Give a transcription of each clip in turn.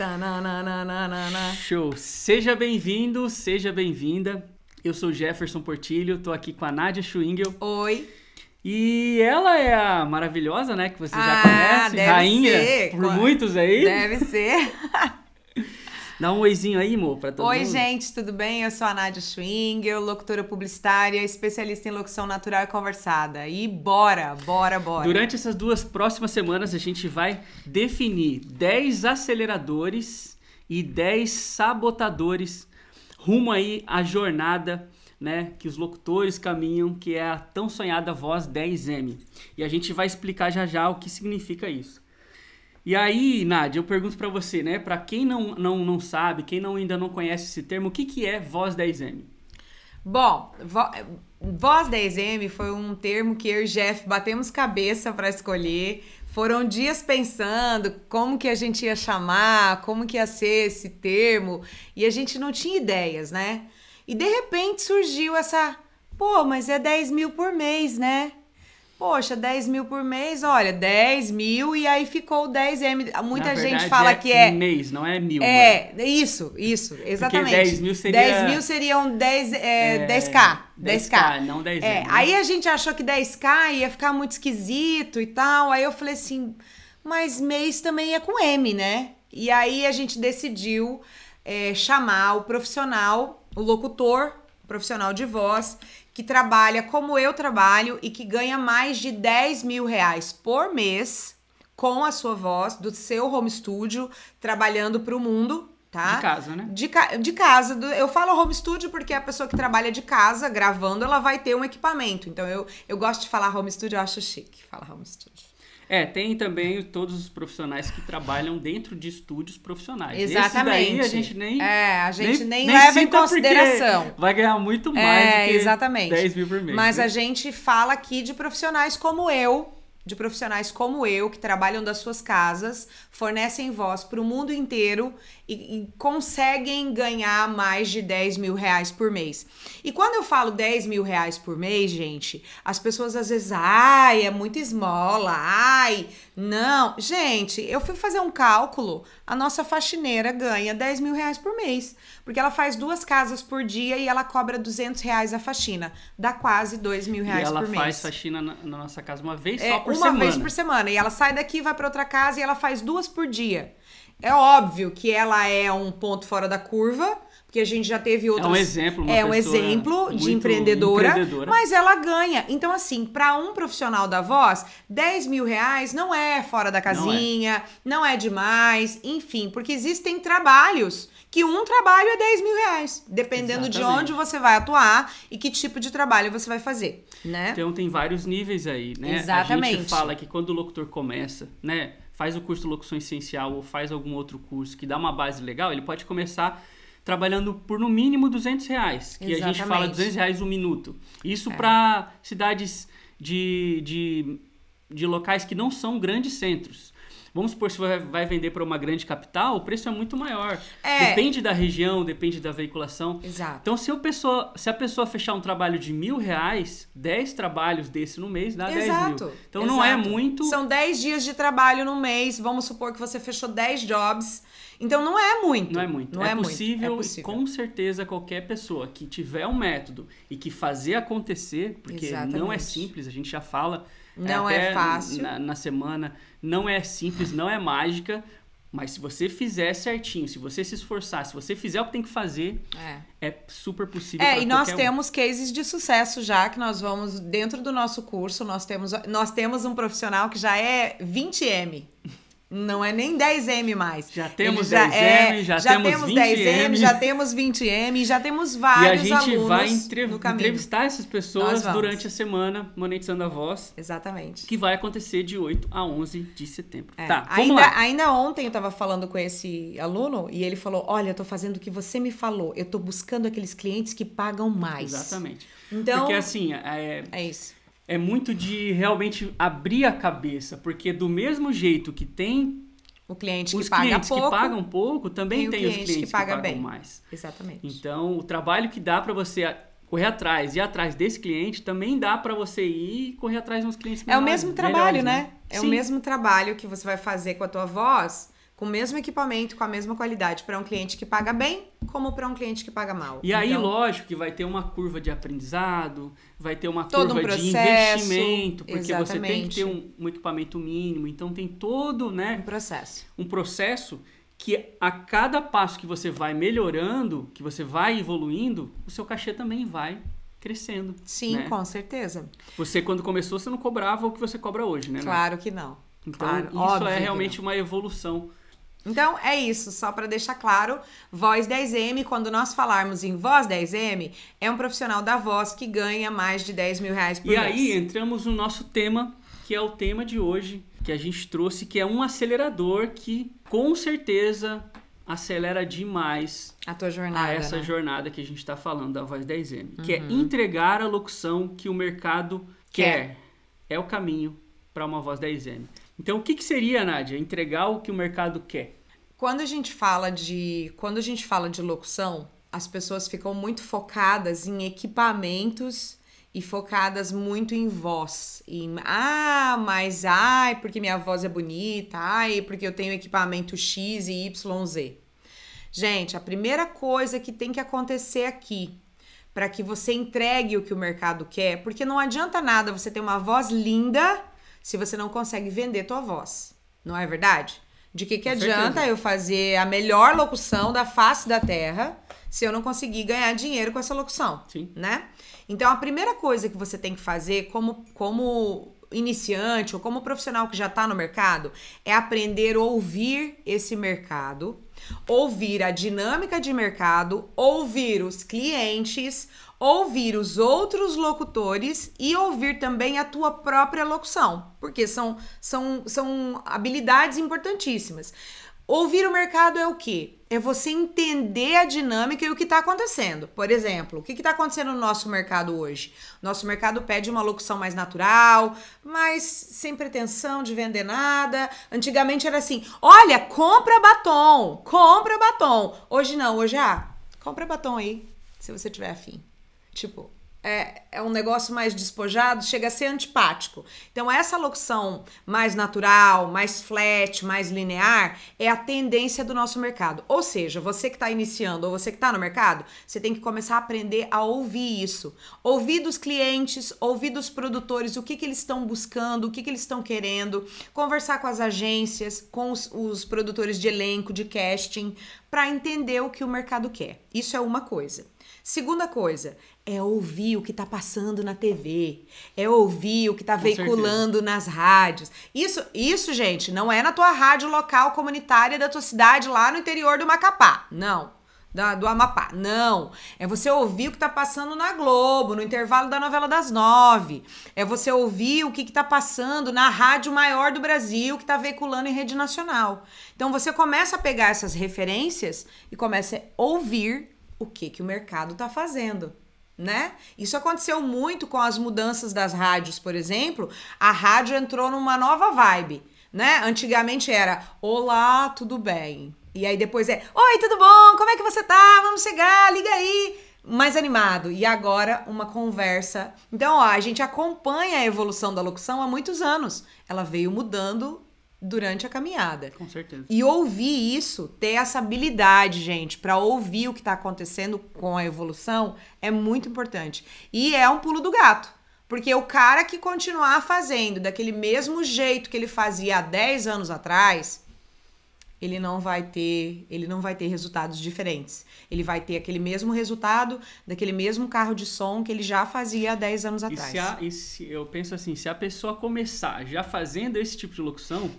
Tananana. Show! Seja bem-vindo, seja bem-vinda. Eu sou Jefferson Portilho, tô aqui com a Nádia Schwingel. Oi. E ela é a maravilhosa, né? Que você já Ah, conhece, deve rainha ser. por muitos aí. Deve ser. Dá um oizinho aí, amor, pra todo Oi, mundo. gente, tudo bem? Eu sou a Nádia Schwingel, locutora publicitária, especialista em locução natural e conversada. E bora, bora, bora. Durante essas duas próximas semanas, a gente vai definir 10 aceleradores e 10 sabotadores rumo aí à jornada, né, que os locutores caminham, que é a tão sonhada voz 10M. E a gente vai explicar já já o que significa isso. E aí, Nádia, eu pergunto pra você, né, Pra quem não, não, não sabe, quem não, ainda não conhece esse termo, o que, que é voz 10M? Bom, vo- voz 10M foi um termo que eu e Jeff batemos cabeça para escolher. Foram dias pensando como que a gente ia chamar, como que ia ser esse termo, e a gente não tinha ideias, né? E de repente surgiu essa, pô, mas é 10 mil por mês, né? Poxa, 10 mil por mês, olha, 10 mil e aí ficou o 10M. Muita Na gente fala que é. mês, não é mil. É, isso, isso, exatamente. 10 mil seria- 10 mil seriam 10, é, É, 10k. 10k. 10K, não 10 É, né? aí a gente achou que 10k ia ficar muito esquisito e tal. Aí eu falei assim, mas mês também é com M, né? E aí a gente decidiu é, chamar o profissional, o locutor, profissional de voz, que trabalha como eu trabalho e que ganha mais de 10 mil reais por mês com a sua voz, do seu home studio, trabalhando para o mundo, tá? De casa, né? De, ca- de casa. do- eu falo home studio porque a pessoa que trabalha de casa gravando, ela vai ter um equipamento. Então eu, eu gosto de falar home studio, eu acho chique falar home studio. É, tem também todos os profissionais que trabalham dentro de estúdios profissionais. Esse daí Exatamente. a gente nem. É, a gente nem leva em cita porque consideração. Vai ganhar muito mais É, do que exatamente. 10 mil por mês. Mas né? a gente fala aqui de profissionais como eu, de profissionais como eu, que trabalham das suas casas, fornecem voz para o mundo inteiro e, e conseguem ganhar mais de 10 mil reais por mês. E quando eu falo 10 mil reais por mês, gente, as pessoas às vezes, ai, é muita esmola, ai, não. Gente, eu fui fazer um cálculo, a nossa faxineira ganha 10 mil reais por mês, porque ela faz duas casas por dia e ela cobra 200 reais a faxina, dá quase 2 mil E reais ela por mês. faz faxina na, na nossa casa uma vez É, só por uma semana. vez por semana. E ela sai daqui, vai para outra casa e ela faz duas por dia. É óbvio que ela é um ponto fora da curva, porque a gente já teve outros. um exemplo, É um exemplo de empreendedora, empreendedora. mas ela ganha. Então, assim, para um profissional da voz, 10 mil reais não é fora da casinha, não é, demais, enfim, porque existem trabalhos que um trabalho é 10 mil reais, dependendo de Exatamente. onde você vai atuar e que tipo de trabalho você vai fazer, né? Então tem vários níveis aí, né? A Exatamente. gente fala que quando o locutor começa, né? Faz o curso de locução essencial ou faz algum outro curso que dá uma base legal, ele pode começar trabalhando por no mínimo 200 reais, que a gente fala Exatamente. 200 reais um minuto. Isso É. para cidades de, de, de locais que não são grandes centros. Vamos supor, se você vai vender para uma grande capital, o preço é muito maior. É. Depende da região, depende da veiculação. Exato. Então, se, pessoa, se a pessoa fechar um trabalho de mil reais, 10 trabalhos desse no mês dá 10 Exato. mil. Então, não é exato. muito. São 10 dias de trabalho no mês. Vamos supor que você fechou 10 jobs. Então não é muito. Não é muito. Não é, é, possível, muito. É possível. com certeza, qualquer pessoa que tiver um método e que fazer acontecer, porque não é Exatamente. simples, a gente já fala. Não até é fácil. Na, na semana, não é simples, não é mágica. Mas se você fizer certinho, se você se esforçar, se você fizer o que tem que fazer, É. é super possível. É, e nós um. temos cases de sucesso já que nós vamos dentro do nosso curso, nós temos nós temos um profissional que já é 20M. Não é nem 10M mais. Já temos Ele 10M, já temos 10M, 20M. já temos 20M, e já temos E a vários gente alunos vai entre- no caminho. entrevistar essas pessoas durante a semana, monetizando a voz, Exatamente. que vai acontecer de 8 a 11 de setembro. É, Tá, vamos ainda, lá. ainda ontem eu tava falando com esse aluno e ele falou: Olha, eu tô fazendo o que você me falou. Eu tô buscando aqueles clientes que pagam mais. Exatamente. Então, Porque assim, é, é isso. É muito de realmente abrir a cabeça, porque do mesmo jeito que tem O cliente os que paga clientes pouco. que pagam pouco, também tem os cliente clientes que paga pagam bem. mais. Exatamente. Então, o trabalho que dá para você correr atrás e ir atrás desse cliente, também dá para você ir e correr atrás de uns clientes É o mesmo trabalho, melhores, né? É Sim. o mesmo trabalho que você vai fazer com a tua voz com o mesmo equipamento, com a mesma qualidade, para um cliente que paga bem, como para um cliente que paga mal. E aí, Então, lógico que vai ter uma curva de aprendizado, vai ter uma Todo um curva de processo, investimento, porque você tem exatamente. que ter um, um equipamento mínimo. Então tem todo, um né, processo. um processo que a cada passo que você vai melhorando, que você vai evoluindo, o seu cachê também vai crescendo. Sim, né? com certeza. Você, quando começou, você não cobrava o que você cobra hoje, né? Claro que não. Então, claro, isso é realmente uma evolução. Então é isso, só para deixar claro, Voz 10M, quando nós falarmos em Voz 10M, é um profissional da voz que ganha mais de 10 mil reais por E mês. aí entramos no nosso tema, que é o tema de hoje, que a gente trouxe, que é um acelerador que com certeza acelera demais a tua jornada. a essa né? jornada que a gente está falando da Voz 10M, que é entregar a locução que o mercado quer. É o caminho para uma Voz 10M. Então, o que, que seria, Nádia, entregar o que o mercado quer? Quando a gente fala de, quando a gente fala de locução, as pessoas ficam muito focadas em equipamentos e focadas muito em voz. Em, ah, mas ai, porque minha voz é bonita, ai, porque eu tenho equipamento X e YZ. Gente, a primeira coisa que tem que acontecer aqui para que você entregue o que o mercado quer, porque não adianta nada você ter uma voz linda se você não consegue vender tua voz. Não é verdade? De que que Com adianta certeza. eu fazer a melhor locução da face da terra se eu não conseguir ganhar dinheiro com essa locução? Sim. né? Então a primeira coisa que você tem que fazer como como iniciante ou como profissional que já está no mercado é aprender a ouvir esse mercado, ouvir a dinâmica de mercado, ouvir os clientes, ouvir os outros locutores e ouvir também a tua própria locução, porque são, são, são habilidades importantíssimas. Ouvir o mercado é o quê? É você entender a dinâmica e o que está acontecendo. Por exemplo, o que está acontecendo no nosso mercado hoje? Nosso mercado pede uma locução mais natural, mas sem pretensão de vender nada. Antigamente era assim: olha, compra batom, compra batom. Hoje não, hoje é, ah, compra batom aí, se você tiver afim. Tipo, é, é um negócio mais despojado, chega a ser antipático. Então, essa locução mais natural, mais flat, mais linear, é a tendência do nosso mercado. Ou seja, você que está iniciando ou você que está no mercado, você tem que começar a aprender a ouvir isso. Ouvir dos clientes, ouvir dos produtores, o que, que eles estão buscando, o que, que eles estão querendo, conversar com as agências, com os, os produtores de elenco, de casting, para entender o que o mercado quer. Isso é uma coisa. Segunda coisa, é ouvir o que tá passando na TV, é ouvir o que tá Com veiculando nas rádios. Isso, isso, gente, não é na tua rádio local comunitária da tua cidade lá no interior do Macapá. Não. Da, do Amapá. Não. É você ouvir o que tá passando na Globo, no intervalo da novela das nove. É você ouvir o que, que tá passando na rádio maior do Brasil, que tá veiculando em rede nacional. Então você começa a pegar essas referências e começa a ouvir o que, que o mercado tá fazendo. Né? Isso aconteceu muito com as mudanças das rádios, por exemplo. A rádio entrou numa nova vibe, né? Antigamente era Olá, tudo bem? E aí depois é Oi, tudo bom? Como é que você tá? Vamos chegar, liga aí. Mais animado. E agora uma conversa. Então, ó, a gente acompanha a evolução da locução há muitos anos. Ela veio mudando durante a caminhada. Com certeza. E ouvir isso, ter essa habilidade, gente, para ouvir o que tá acontecendo com a evolução é muito importante. E é um pulo do gato. Porque o cara que continuar fazendo daquele mesmo jeito que ele fazia há 10 anos atrás, ele não vai ter, ele não vai ter resultados diferentes. Ele vai ter aquele mesmo resultado daquele mesmo carro de som que ele já fazia há 10 anos E atrás. se, a, e se- eu penso assim, se a pessoa começar já fazendo esse tipo de locução,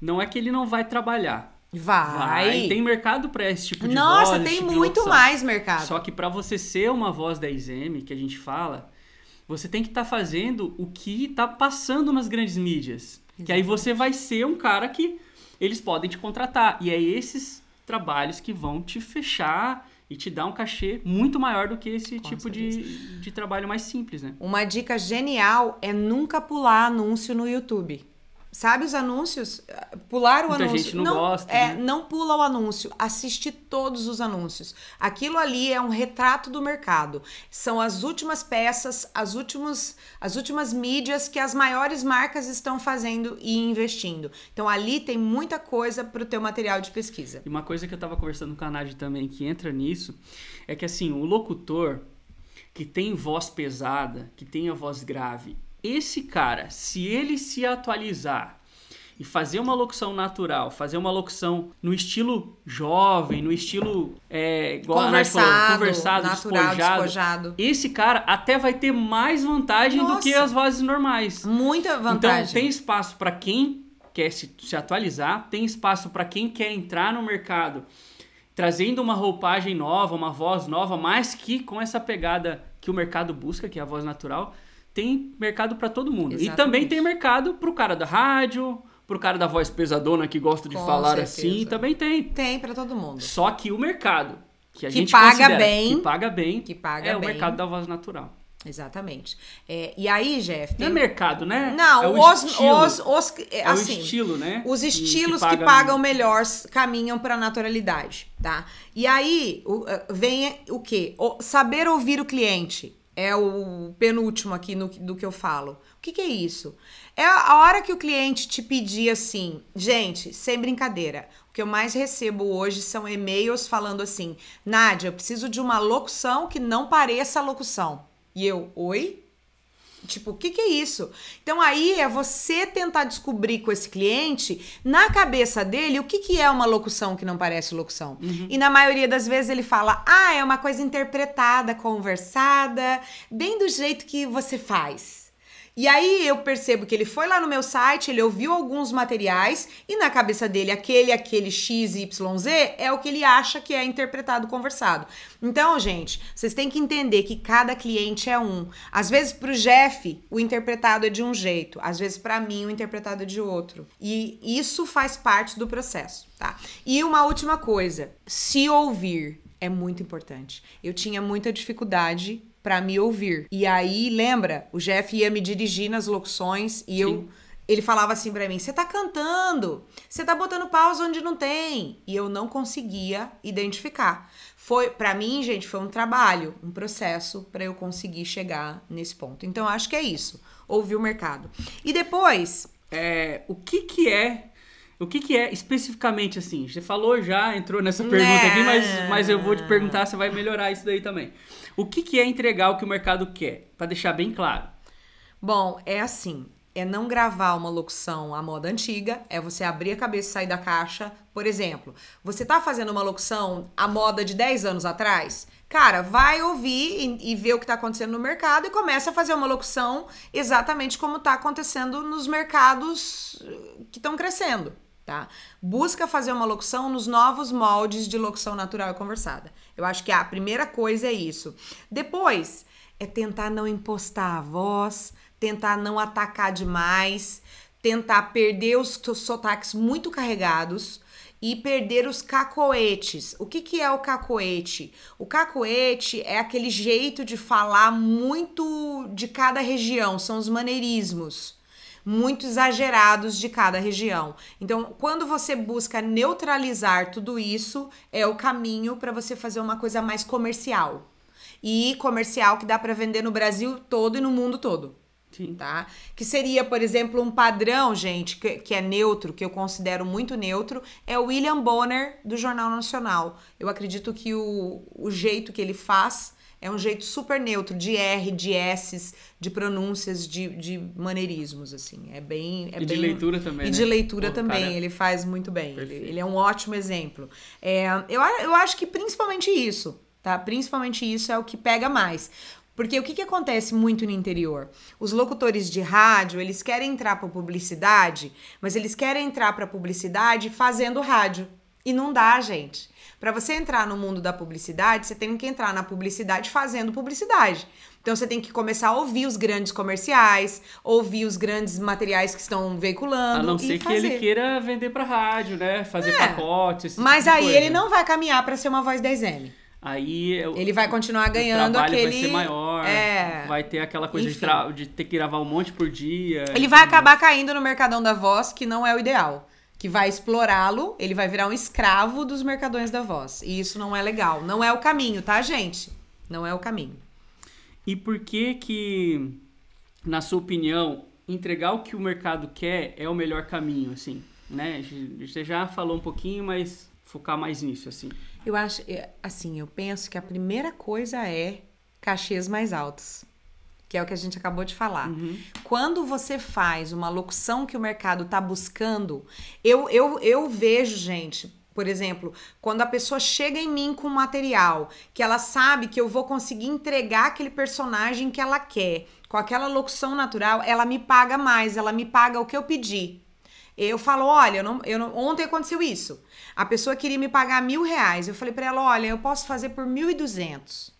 não é que ele não vai trabalhar. Vai. Tem mercado para esse tipo de Nossa, voz, tem tipo muito mais mercado. Só que para você ser uma voz 10M, que a gente fala, você tem que estar fazendo o que está passando nas grandes mídias. Que aí você vai ser um cara que eles podem te contratar. E é esses trabalhos que vão te fechar e te dar um cachê muito maior do que esse Com tipo de, de trabalho mais simples, né? Uma dica genial é nunca pular anúncio no YouTube. Sabe os anúncios? Pular o Muita anúncio. gente não gosta, É, né? não pula o anúncio. Assiste todos os anúncios. Aquilo ali é um retrato do mercado. São as últimas peças, as últimas, as últimas mídias que as maiores marcas estão fazendo e investindo. Então ali tem muita coisa para o teu material de pesquisa. E uma coisa que eu tava conversando com a Nádia também, que entra nisso, é que assim, o locutor que tem voz pesada, que tem a voz grave, esse cara, se ele se atualizar e fazer uma locução natural, fazer uma locução no estilo jovem, no estilo é, igual a Nádia falou, Conversado, conversado, natural, despojado, despojado. esse cara até vai ter mais vantagem do que Nossa. as vozes normais. Muita vantagem. Então tem espaço para quem quer se, se atualizar, tem espaço para quem quer entrar no mercado, trazendo uma roupagem nova, uma voz nova, mas que com essa pegada que o mercado busca, que é a voz natural, tem mercado para todo mundo. E Exatamente. também tem mercado pro cara da rádio, pro cara da voz pesadona que gosta de Com falar certeza. assim, também tem. Tem para todo mundo. Só que o mercado que a Que gente paga bem, que paga bem, que paga é o bem. mercado da voz natural. Exatamente. É, e aí, Jeff, Não tem é mercado, né? Não, é o os, estilo. os, os, é, assim, o estilo, né? Os Que- estilos que, paga pagam melhor caminham para a naturalidade, tá? E aí o- eh, vem o quê? O- saber ouvir o cliente é o penúltimo aqui no, do que eu falo. O que, que é isso? É a a hora que o cliente te pedir assim, gente, sem brincadeira. O que eu mais recebo hoje são e-mails falando assim: Nádia, eu preciso de uma locução que não pareça locução. E eu, oi? Tipo, o que, que é isso? Então aí é você tentar descobrir com esse cliente, na cabeça dele, o que, que é uma locução que não parece locução. E na maioria das vezes ele fala, ah, é uma coisa interpretada, conversada, bem do jeito que você faz. E aí eu percebo que ele foi lá no meu site, ele ouviu alguns materiais e na cabeça dele aquele, aquele X, Y, Z é o que ele acha que é interpretado, conversado. Então, gente, vocês têm que entender que cada cliente é um. Às vezes pro Jeff o interpretado é de um jeito, às vezes para mim o interpretado é de outro. E isso faz parte do processo, tá? E uma última coisa, se ouvir é muito importante. Eu tinha muita dificuldade para me ouvir. E aí, lembra, o Jeff ia me dirigir nas locuções e eu Sim. ele falava assim pra mim: "Você tá cantando. Você tá botando pausa onde não tem". E eu não conseguia identificar. Foi para mim, gente, foi um trabalho, um processo para eu conseguir chegar nesse ponto. Então, acho que é isso. Ouvir o mercado. E depois, É, o que que é o que que é especificamente assim? Você falou já, entrou nessa pergunta aqui, mas, mas eu vou te perguntar, você vai melhorar isso daí também. O que que é entregar o que o mercado quer? Pra deixar bem claro. Bom, é assim. É não gravar uma locução à moda antiga, é você abrir a cabeça e sair da caixa. Por exemplo, você tá fazendo uma locução à moda de 10 anos atrás? Cara, vai ouvir e, e ver o que tá acontecendo no mercado e começa a fazer uma locução exatamente como tá acontecendo nos mercados eh, que estão crescendo, tá? Busca fazer uma locução nos novos moldes de locução natural e conversada. Eu acho que a primeira coisa é isso. Depois, é tentar não impostar a voz, tentar não atacar demais, tentar perder os sotaques muito carregados e perder os cacoetes. O que, que é o cacoete? O cacoete é aquele jeito de falar muito de cada região, são os maneirismos muito exagerados de cada região. Então, quando você busca neutralizar tudo isso, é o caminho para você fazer uma coisa mais comercial. E comercial que dá para vender no Brasil todo e no mundo todo. Sim. Tá? Que seria, por exemplo, um padrão, gente, que, que é neutro, que eu considero muito neutro, é o William Bonner do Jornal Nacional. Eu acredito que o, o jeito que ele faz é um jeito super neutro, de R, de S, de pronúncias, de, de maneirismos, assim. É bem. É E de bem- leitura também, E né? de leitura Pô, também, cara- ele faz muito bem. Ele, ele é um ótimo exemplo. É, eu, eu acho que principalmente isso, tá? Principalmente isso é o que pega mais. Porque o que, que acontece muito no interior? Os locutores de rádio, eles querem entrar para publicidade, mas eles querem entrar para publicidade fazendo rádio. E não dá, gente. Para você entrar no mundo da publicidade, você tem que entrar na publicidade fazendo publicidade. Então você tem que começar a ouvir os grandes comerciais, ouvir os grandes materiais que estão veiculando. A não ser que ele queira vender pra rádio, né? Fazer É. pacotes. esse Mas tipo aí ele não vai caminhar para ser uma voz 10M. Aí é o- Ele vai continuar o ganhando trabalho aquele. vai ser maior. É. vai ter aquela coisa de, tra- de ter que gravar um monte por dia. Ele vai acabar caindo no mercadão da voz, que não é o ideal. Que vai explorá-lo, ele vai virar um escravo dos mercadões da voz. E isso não é legal. Não é o caminho, tá, gente? Não é o caminho. E por que que, na sua opinião, entregar o que o mercado quer é o melhor caminho, assim, né? Você já falou um pouquinho, mas focar mais nisso, assim. Eu acho, assim, eu penso que a primeira coisa é cachês mais altos. Que é o que a gente acabou de falar. Quando você faz uma locução que o mercado tá buscando, eu, eu, eu vejo, gente, por exemplo, quando a pessoa chega em mim com material, que ela sabe que eu vou conseguir entregar aquele personagem que ela quer, com aquela locução natural, ela me paga mais, ela me paga o que eu pedi. Eu falo, olha, eu não, eu não- ontem aconteceu isso. A pessoa queria me pagar mil reais. Eu falei pra ela, olha, eu posso fazer por mil e duzentos.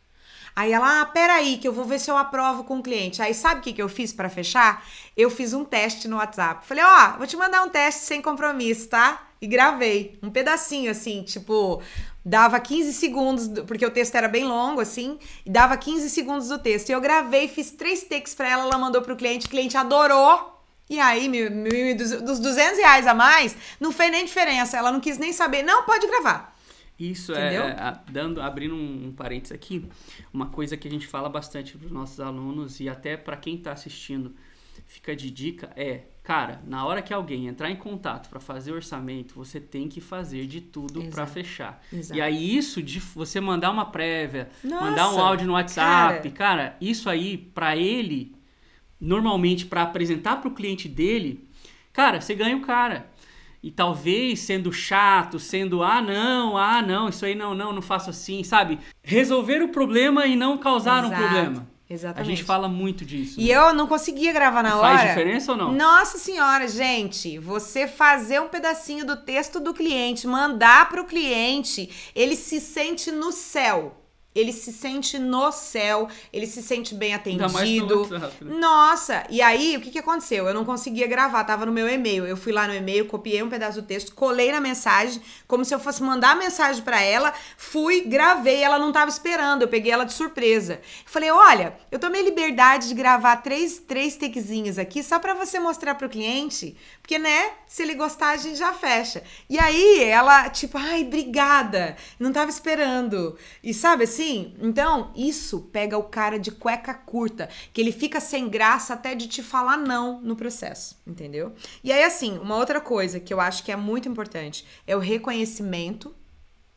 Aí ela, ah, peraí, que eu vou ver se eu aprovo com o cliente. Aí sabe o que, que eu fiz pra fechar? Eu fiz um teste no WhatsApp. Falei, ó, vou te mandar um teste sem compromisso, tá? E gravei um pedacinho, assim, tipo, dava 15 segundos, do- porque o texto era bem longo, assim, e dava 15 segundos do texto. E eu gravei, fiz três takes pra ela, ela mandou pro cliente, o cliente adorou. E aí, mil, mil, dos 200 reais a mais, não fez nem diferença. Ela não quis nem saber. Não, pode gravar. Isso Entendeu? é, dando, abrindo um, um parênteses aqui, uma coisa que a gente fala bastante para os nossos alunos e até para quem está assistindo, fica de dica é, cara, na hora que alguém entrar em contato para fazer orçamento, você tem que fazer de tudo para fechar. Exato. E aí isso de você mandar uma prévia, Nossa, mandar um áudio no WhatsApp, cara, isso aí para ele normalmente para apresentar para o cliente dele, cara, você ganha o cara. E talvez sendo chato, sendo ah não, ah não, isso aí não, não, não faço assim, sabe? Resolver o problema e não causar um Exato, problema. A Exatamente. gente fala muito disso. E né? eu não conseguia gravar na hora. Faz diferença ou não? Nossa senhora, gente, você fazer um pedacinho do texto do cliente, mandar pro cliente, ele se sente no céu. Ele se sente no céu, ele se sente bem atendido. Né? Nossa, e aí o que, que aconteceu? Eu não conseguia gravar, tava no meu e-mail. Eu fui lá no e-mail, copiei um pedaço do texto, colei na mensagem, como se eu fosse mandar a mensagem pra ela, fui, gravei, ela não tava esperando, eu peguei ela de surpresa. Falei, olha, eu tomei liberdade de gravar três, três takezinhos aqui só pra você mostrar pro cliente, porque, né, se ele gostar, a gente já fecha. E aí ela, tipo, ai, obrigada, não tava esperando. E sabe assim? Então, isso pega o cara de cueca curta, que ele fica sem graça até de te falar não no processo, entendeu? E aí, assim, uma outra coisa que eu acho que é muito importante é o reconhecimento.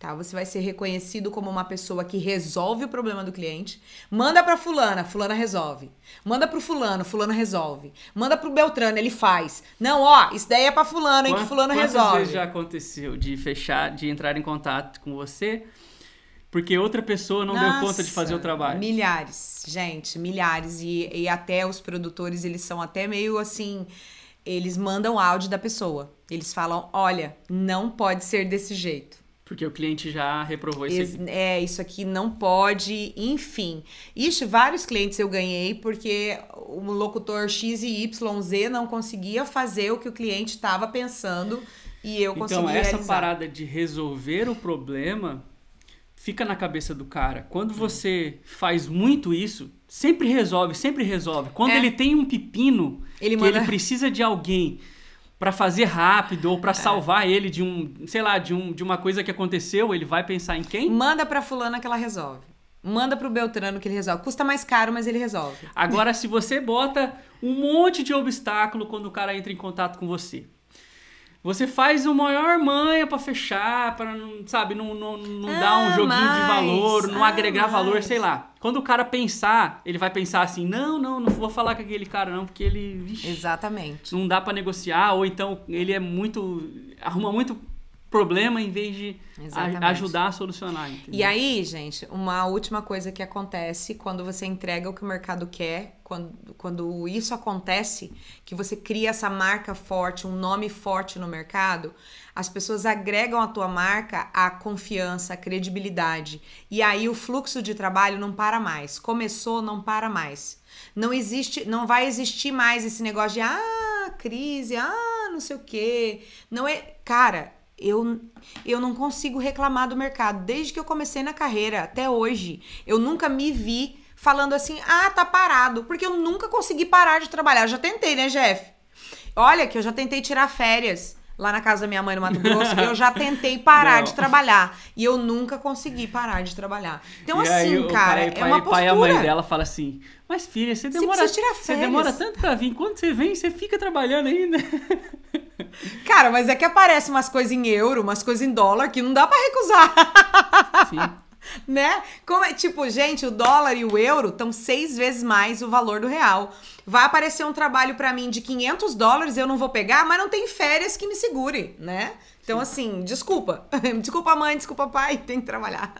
Tá, você vai ser reconhecido como uma pessoa que resolve o problema do cliente. Manda pra fulana, fulana resolve. Manda pro fulano, fulano resolve. Manda pro Beltrano, ele faz. Não, ó, isso daí é pra fulano, hein, que fulano Quantas resolve. vezes já aconteceu de fechar, de entrar em contato com você, porque outra pessoa não deu conta de fazer o Nossa, trabalho? Milhares, gente, milhares. E, e até os produtores, eles são até meio assim. Eles mandam áudio da pessoa. Eles falam: olha, não pode ser desse jeito. Porque o cliente já reprovou esse Ex- É, isso aqui não pode, enfim. Ixi, vários clientes eu ganhei porque o locutor X e YZ não conseguia fazer o que o cliente estava pensando e eu consegui Então, essa realizar. parada de resolver o problema fica na cabeça do cara. Quando você faz muito isso, sempre resolve, sempre resolve. Quando É. ele tem um pepino Ele que manda- ele precisa de alguém pra fazer rápido ou pra É. salvar ele de um, sei lá, de, um, de uma coisa que aconteceu, ele vai pensar em quem? Manda pra fulana que ela resolve. Manda pro Beltrano que ele resolve. Custa mais caro, mas ele resolve. Agora, se você bota um monte de obstáculo quando o cara entra em contato com você, você faz o maior manha pra fechar, pra não, sabe, não, não, não dar um Ah, joguinho de mais. valor, não Ah, agregar valor, mais. sei lá. Quando o cara pensar, ele vai pensar assim: não, não, não vou falar com aquele cara, não, porque ele. Vixe, Exatamente. não dá pra negociar, ou então ele é muito. arruma muito problema em vez de a- ajudar a solucionar. Entendeu? E aí, gente, uma última coisa que acontece quando você entrega o que o mercado quer, quando, quando isso acontece, que você cria essa marca forte, um nome forte no mercado, as pessoas agregam a tua marca a confiança, a credibilidade. E aí o fluxo de trabalho não para mais. Começou, não para mais. Não existe, não vai existir mais esse negócio de ah, crise, ah, não sei o quê. Não é, cara, eu, eu não consigo reclamar do mercado. Desde que eu comecei na carreira até hoje, eu nunca me vi falando assim: ah, tá parado. Porque eu nunca consegui parar de trabalhar. Eu já tentei, né, Jeff? Olha, que eu já tentei tirar férias lá na casa da minha mãe no Mato Grosso. eu já tentei parar Não. de trabalhar. E eu nunca consegui parar de trabalhar. Então, E aí, assim, o cara, pai, é pai, uma pai postura. e a mãe dela fala assim: Mas filha, você demora. Você férias." demora tanto pra vir. Quando você vem, você fica trabalhando ainda. Cara, mas é que aparece umas coisas em euro, umas coisas em dólar que não dá pra recusar. Sim. né? Como é, tipo, gente, o dólar e o euro estão seis vezes mais o valor do real. Vai aparecer um trabalho pra mim de 500 dólares, eu não vou pegar, mas não tem férias que me segure, né? Então, assim, desculpa. Desculpa, mãe, desculpa, pai, tem que trabalhar.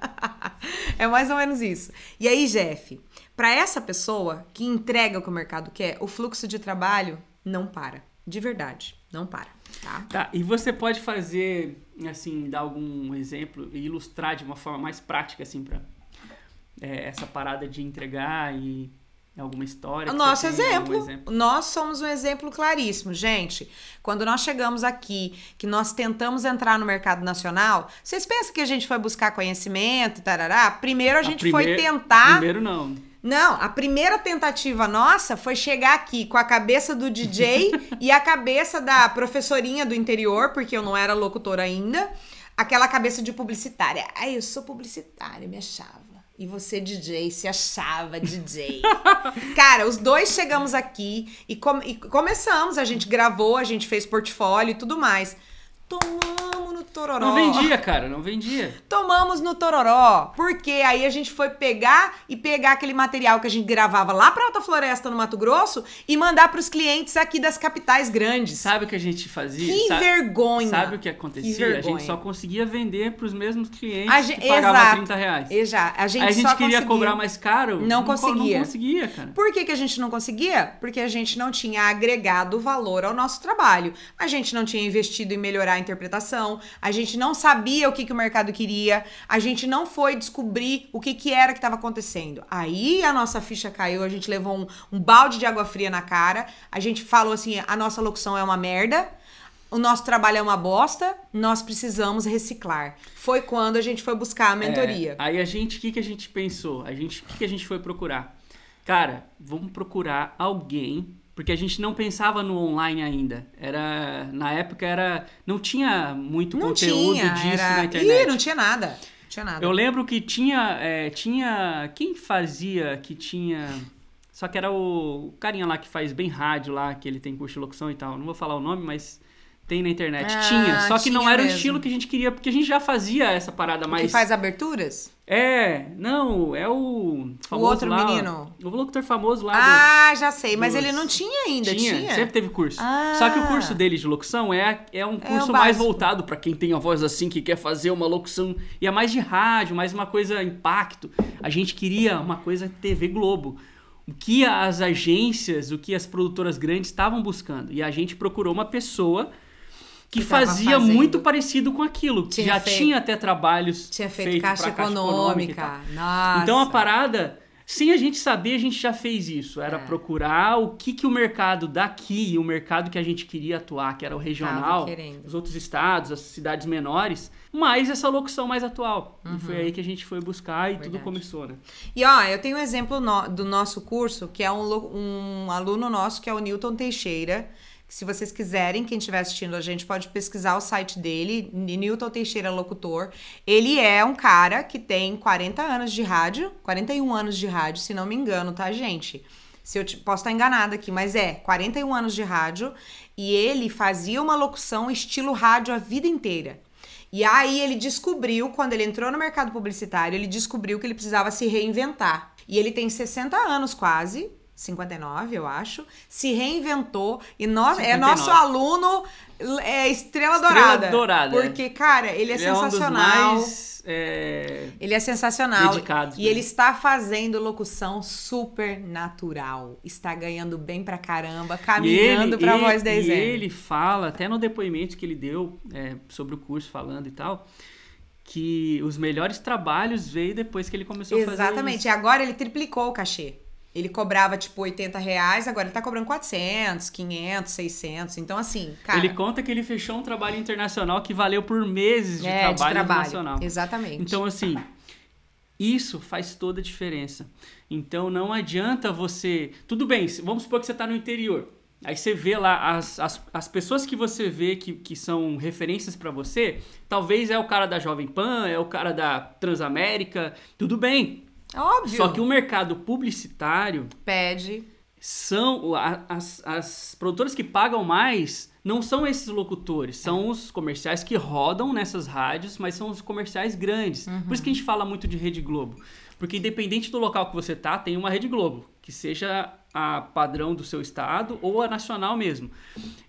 é mais ou menos isso. E aí, Jeff, pra essa pessoa que entrega o que o mercado quer, o fluxo de trabalho não para. De verdade, não para, tá? Tá, e você pode fazer, assim, dar algum exemplo e ilustrar de uma forma mais prática, assim, pra é, essa parada de entregar e alguma história? O nosso algum exemplo, nós somos um exemplo claríssimo, gente. Quando nós chegamos aqui, que nós tentamos entrar no mercado nacional, vocês pensam que a gente foi buscar conhecimento, tarará? Primeiro a gente foi primeir- tentar. Primeiro não. Não, a primeira tentativa nossa foi chegar aqui com a cabeça do DJ e a cabeça da professorinha do interior, porque eu não era locutora ainda, aquela cabeça de publicitária. Ai, eu sou publicitária, me achava. E você, DJ, se achava DJ. Cara, os dois chegamos aqui e, com- e começamos. A gente gravou, a gente fez portfólio e tudo mais. No tororó. Não vendia, cara, não vendia. Tomamos no Tororó, porque aí a gente foi pegar e pegar aquele material que a gente gravava lá pra Alta Floresta, no Mato Grosso, e mandar pros clientes aqui das capitais grandes. Sabe o que a gente fazia? Que vergonha. Sabe o que Que acontecia? a vergonha. gente só conseguia vender pros mesmos clientes A gente- que pagavam exato. 30 reais. Exa- a gente Aí a gente queria cobrar mais caro. Não co- conseguia. Não conseguia, cara. Por que, que a gente não conseguia? Porque a gente não tinha agregado valor ao nosso trabalho. A gente não tinha investido em melhorar a interpretação, a gente não sabia o que, que o mercado queria, a gente não foi descobrir o que, que era que estava acontecendo. Aí a nossa ficha caiu, a gente levou um, um balde de água fria na cara, a gente falou assim: a nossa locução é uma merda. O nosso trabalho é uma bosta, nós precisamos reciclar. Foi quando a gente foi buscar a mentoria. É, aí a gente, o que, que a gente pensou? A gente, o que, que a gente foi procurar? Cara, vamos procurar alguém, porque a gente não pensava no online ainda. Era na época era não tinha muito não conteúdo tinha, disso era... na internet. Ih, não tinha nada. Não tinha nada. Eu lembro que tinha, é, tinha quem fazia que tinha só que era o carinha lá que faz bem rádio lá, que ele tem curso de locução e tal. Não vou falar o nome, mas tem na internet. Ah, tinha, só que não tinha era o mesmo. estilo que a gente queria, porque a gente já fazia essa parada mais Que faz aberturas? É, não, é o famoso outro lá, menino. O locutor famoso lá Ah, já sei, mas dos- ele não tinha ainda, do... tinha? tinha, sempre teve curso. Ah. Só que o curso dele de locução é, é um curso o mais voltado pra quem tem a voz assim, que quer fazer uma locução. E é mais de rádio, mais uma coisa impacto. A gente queria uma coisa TV Globo. O que as agências, o que as produtoras grandes estavam buscando. E a gente procurou uma pessoa que, fazia muito parecido com aquilo. Que Tinha já feito- tinha até trabalhos Tinha feito feito caixa, pra econômica. e tal. Nossa. Então a parada, sem a gente saber, a gente já fez isso. Era É. procurar o que, que o mercado daqui, o mercado que a gente queria atuar, que era o regional, os outros estados, as cidades menores, mais essa locução mais atual. E foi aí que a gente foi buscar e tudo Uhum. Verdade. começou, né? E ó, eu tenho um exemplo no- do nosso curso, que é um, um aluno nosso, que é o Newton Teixeira. Se vocês quiserem, quem estiver assistindo a gente pode pesquisar o site dele, Newton Teixeira Locutor. Ele é um cara que tem 40 anos de rádio, 41 anos de rádio, se não me engano, tá, gente? Se eu te- posso estar enganada aqui, mas é 41 anos de rádio e ele fazia uma locução estilo rádio a vida inteira. E aí ele descobriu, quando ele entrou no mercado publicitário, ele descobriu que ele precisava se reinventar. E ele tem 60 anos quase, 59, eu acho, se reinventou e nós, é 59. nosso aluno é estrela, Estrela dourada. dourada. Porque, cara, ele é Ele é um sensacional. mais... é, Ele é sensacional. Dedicados e ele está fazendo locução super natural. Está ganhando bem pra caramba, caminhando pra ele- voz da E ele fala, até no depoimento que ele deu é, sobre o curso, falando e tal, que os melhores trabalhos veio depois que ele começou a fazer Exatamente. E agora ele triplicou o cachê. Ele cobrava, tipo, 80 reais, agora ele tá cobrando 400, 500, 600. Então, assim, cara... Ele conta que ele fechou um trabalho internacional que valeu por meses de é, trabalho, de trabalho. internacional. Exatamente. Então, assim, Isso faz toda a diferença. Então não adianta você. Tudo bem, vamos supor que você está no interior. Aí você vê lá as, as, as pessoas que você vê que, que são referências para você. Talvez é o cara da Jovem Pan, é o cara da Transamérica. Tudo bem. Óbvio. Só que o mercado publicitário Pede. são as, as produtoras que pagam mais não são esses locutores, são os comerciais que rodam nessas rádios, mas são os comerciais grandes. Por isso que a gente fala muito de Rede Globo. Porque independente do local que você tá, tem uma Rede Globo, que seja a padrão do seu estado ou a nacional mesmo.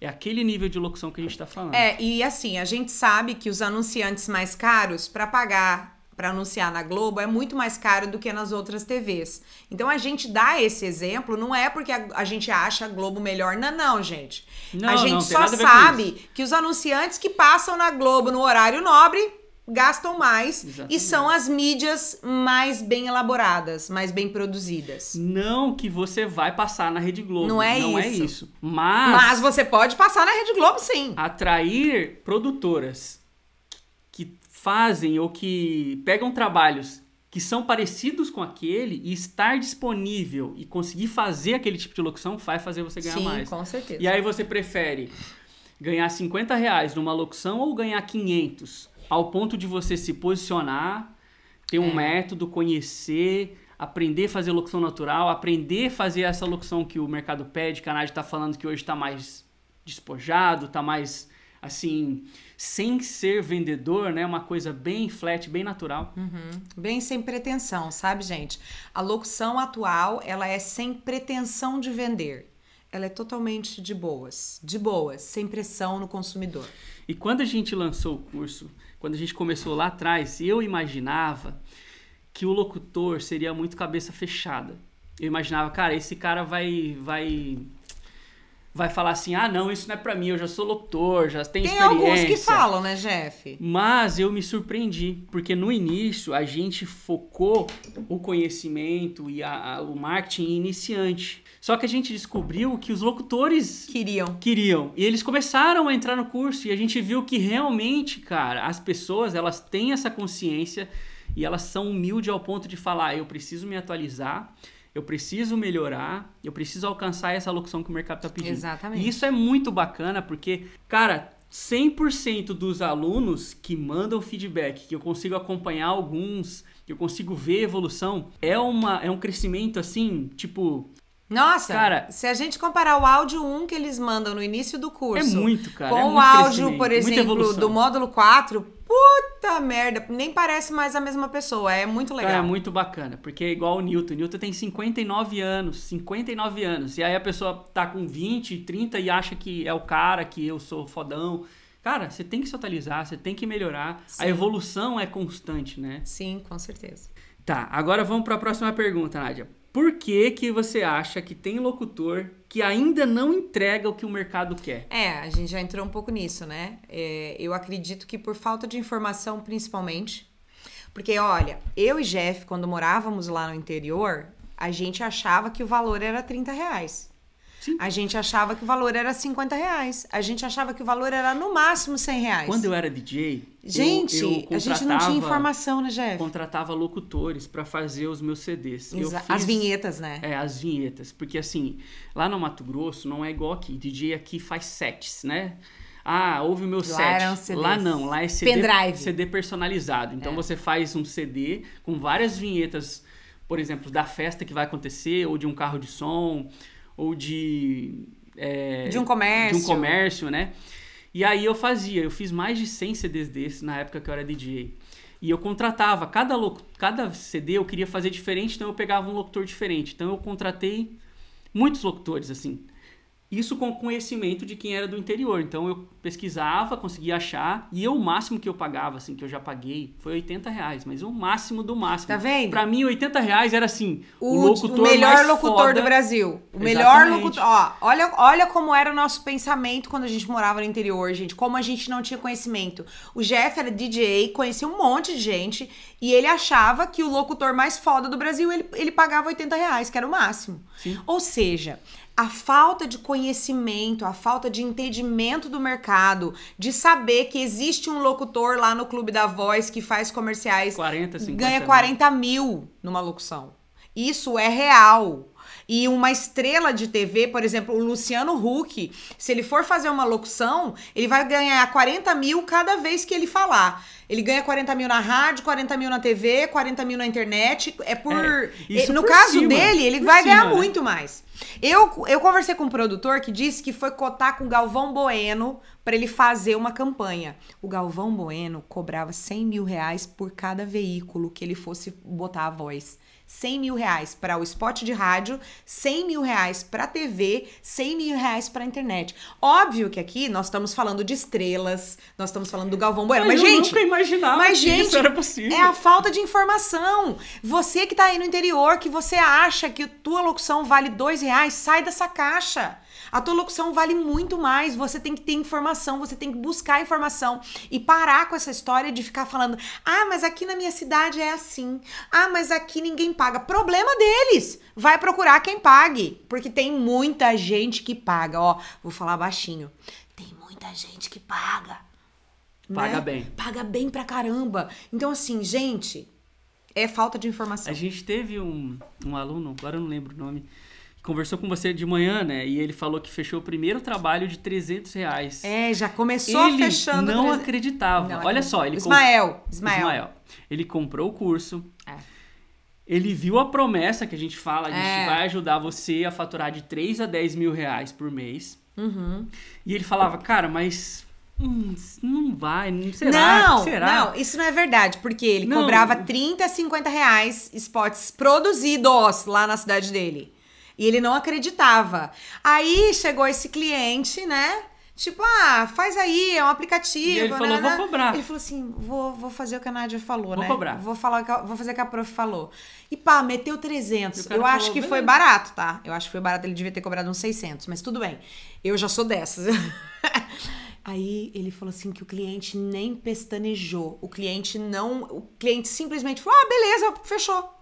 É aquele nível de locução que a gente tá falando. É, e assim, a gente sabe que os anunciantes mais caros para pagar para anunciar na Globo é muito mais caro do que nas outras TVs. Então a gente dá esse exemplo, não é porque a, a gente acha a Globo melhor, não, não, gente. Não, a não, gente tem só sabe que os anunciantes que passam na Globo no horário nobre gastam mais e Exatamente. são as mídias mais bem elaboradas, mais bem produzidas. Não que você vai passar na Rede Globo. Não é não é isso. isso. Mas, Mas você pode passar na Rede Globo, sim. atrair produtoras fazem ou que pegam trabalhos que são parecidos com aquele e estar disponível e conseguir fazer aquele tipo de locução vai fazer você ganhar sim, mais. com certeza. E aí você prefere ganhar 50 reais numa locução ou ganhar 500? Ao ponto de você se posicionar, ter um É. método, conhecer, aprender a fazer locução natural, aprender a fazer essa locução que o mercado pede, que a Nádia tá falando que hoje tá mais despojado, tá mais assim, sem ser vendedor, né? Uma coisa bem flat, bem natural. Bem sem pretensão, sabe, gente? A locução atual, ela é sem pretensão de vender. Ela é totalmente de boas, de boas, sem pressão no consumidor. E quando a gente lançou o curso, quando a gente começou lá atrás, eu imaginava que o locutor seria muito cabeça fechada. Eu imaginava, cara, esse cara vai vai vai falar assim: "Ah, não, isso não é pra mim, eu já sou locutor, já tenho Tem experiência". alguns que falam, né, Jeff? Mas eu me surpreendi, porque no início a gente focou o conhecimento e a- a- o marketing iniciante. Só que a gente descobriu que os locutores Queriam. queriam. E eles começaram a entrar no curso e a gente viu que realmente, cara, as pessoas, elas têm essa consciência e elas são humildes ao ponto de falar, eu preciso me atualizar, eu preciso melhorar, eu preciso alcançar essa locução que o mercado está pedindo. Exatamente. E isso é muito bacana porque, cara, 100% dos alunos que mandam feedback, que eu consigo acompanhar alguns, que eu consigo ver evolução, é, uma, é um crescimento assim, tipo, Nossa, Cara- se a gente comparar o áudio 1 que eles mandam no início do é curso muito, cara. com é o muito áudio, crescimento, por exemplo, do módulo 4, puta merda, nem parece mais a mesma pessoa. É muito legal. Cara, é muito bacana, porque é igual o Newton. O Newton tem 59 anos, 59 anos. E aí a pessoa tá com 20, 30 e acha que é o cara, que eu sou fodão. Cara, você tem que se atualizar, você tem que melhorar. Sim. A evolução é constante, né? Sim, com certeza. Tá, agora vamos para a próxima pergunta, Nádia. Por que que você acha que tem locutor que ainda não entrega o que o mercado quer? É, a gente já entrou um pouco nisso, né? É, eu acredito que por falta de informação, principalmente. Porque, olha, eu e Jeff, quando morávamos lá no interior, a gente achava que o valor era 30 reais. Sim. A gente achava que o valor era 50 reais. A gente achava que o valor era no máximo 100 reais. Quando eu era DJ, eu- Gente, eu, a gente não tinha informação, né, Jeff? contratava locutores para fazer os meus CDs. Eu fiz- As vinhetas, né? É, as vinhetas. Porque assim, lá no Mato Grosso não é igual aqui. DJ aqui faz sets, né? Ah, ouve o meu Lá set. Lá não, lá é CD, Pendrive. CD personalizado. Então É. você faz um CD com várias vinhetas, por exemplo, da festa que vai acontecer, ou de um carro de som, ou de. é, De um comércio. De um comércio, né? E aí eu fazia, eu fiz mais de 100 CDs desses na época que eu era DJ. E eu contratava, cada, cada CD eu queria fazer diferente, então eu pegava um locutor diferente. Então eu contratei muitos locutores, assim. Isso com conhecimento de quem era do interior. Então eu pesquisava, conseguia achar, e eu, o máximo que eu pagava, assim, que eu já paguei, foi 80 reais. Mas o máximo do máximo. Tá vendo? Pra mim, 80 reais era assim, o, O, locutor o melhor locutor foda. do Brasil. O melhor Exatamente. locutor. Ó, olha, olha como era o nosso pensamento quando a gente morava no interior, gente. Como a gente não tinha conhecimento. O Jeff era DJ, conhecia um monte de gente. E ele achava que o locutor mais foda do Brasil, ele, ele pagava 80 reais, que era o máximo. Sim. Ou seja, a falta de conhecimento, a falta de entendimento do mercado, de saber que existe um locutor lá no Clube da Voz que faz comerciais, 40, 50 ganha mil. 40 mil numa locução. Isso é real. E uma estrela de TV, por exemplo, o Luciano Huck, se ele for fazer uma locução, ele vai ganhar 40 mil cada vez que ele falar. Ele ganha 40 mil na rádio, 40 mil na TV, 40 mil na internet. É por. É, isso no por caso cima, dele, ele vai cima, ganhar né? muito mais. Eu, eu conversei com um produtor que disse que foi cotar com o Galvão Bueno para ele fazer uma campanha. O Galvão Bueno cobrava 100 mil reais por cada veículo que ele fosse botar a voz. 100 mil reais para o spot de rádio, 100 mil reais para TV, 100 mil reais para internet. Óbvio que aqui nós estamos falando de estrelas, nós estamos falando do Galvão Bueno, mas, eu gente, nunca imaginava mas, que gente, isso era possível. é a falta de informação. Você que tá aí no interior, que você acha que a tua locução vale dois reais, sai dessa caixa. A tua locução vale muito mais. Você tem que ter informação, você tem que buscar informação e parar com essa história de ficar falando: ah, mas aqui na minha cidade é assim. Ah, mas aqui ninguém paga. Problema deles. Vai procurar quem pague, porque tem muita gente que paga. Ó, vou falar baixinho. Tem muita gente que paga. Paga né? bem. Paga bem pra caramba. Então, assim, gente, é falta de informação. A gente teve um, um aluno, agora eu não lembro o nome, conversou com você de manhã, né? E ele falou que fechou o primeiro trabalho de 300 reais. É, já começou ele fechando. não acreditava. Não Olha só, ele... Ismael, Ismael. Ismael. Ele comprou o curso, É. ele viu a promessa que a gente fala, a gente É. vai ajudar você a faturar de 3 a 10 mil reais por mês. Uhum. E ele falava, cara, mas hum, não vai, não será? Não, será? não, isso não é verdade, porque ele Não. cobrava 30 a 50 reais spots produzidos lá na cidade dele. E ele não acreditava. Aí chegou esse cliente, né? Tipo, ah, faz aí, é um aplicativo. E ele falou, né, "Vou né?" cobrar. Ele falou assim: vou, vou fazer o que a Nádia falou, Vou né? cobrar. Vou, falar, que a- vou fazer o que a prof falou. E pá, meteu 300. E o cara Eu acho falou, que foi "Beleza." barato, tá? Eu acho que foi barato, ele devia ter cobrado uns 600, mas tudo bem. Eu já sou dessas. Aí ele falou assim que o cliente nem pestanejou. O cliente não. O cliente simplesmente falou: ah, beleza, fechou.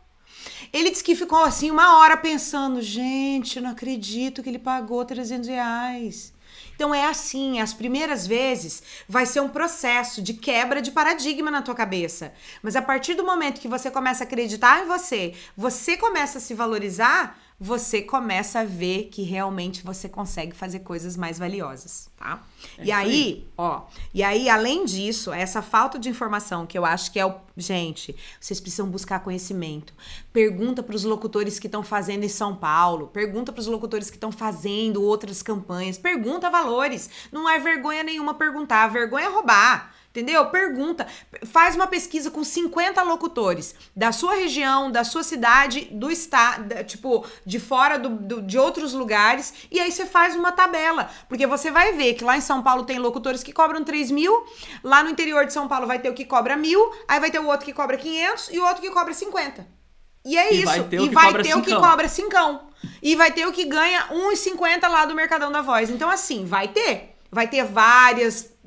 Ele disse que ficou assim uma hora pensando: gente, não acredito que ele pagou 300 reais. Então é assim, as primeiras vezes vai ser um processo de quebra de paradigma na tua cabeça. Mas a partir do momento que você começa a acreditar em você, você começa a se valorizar, você começa a ver que realmente você consegue fazer coisas mais valiosas, tá? É e aí. ó, e aí além disso, essa falta de informação que eu acho que é o, gente, vocês precisam buscar conhecimento. Pergunta para os locutores que estão fazendo em São Paulo, pergunta para os locutores que estão fazendo outras campanhas, pergunta valores. Não é vergonha nenhuma perguntar, vergonha é roubar. Entendeu? Pergunta. Faz uma pesquisa com 50 locutores da sua região, da sua cidade, do estado, tipo, de fora do, do- de outros lugares. E aí você faz uma tabela. Porque você vai ver que lá em São Paulo tem locutores que cobram 3 mil, lá no interior de São Paulo vai ter o que cobra mil, aí vai ter o outro que cobra 500 e o outro que cobra 50. E é E isso. vai ter e vai ter o que cobra cincão. E vai ter o que ganha 1,50 lá do Mercadão da Voz. Então, assim, vai ter. Vai ter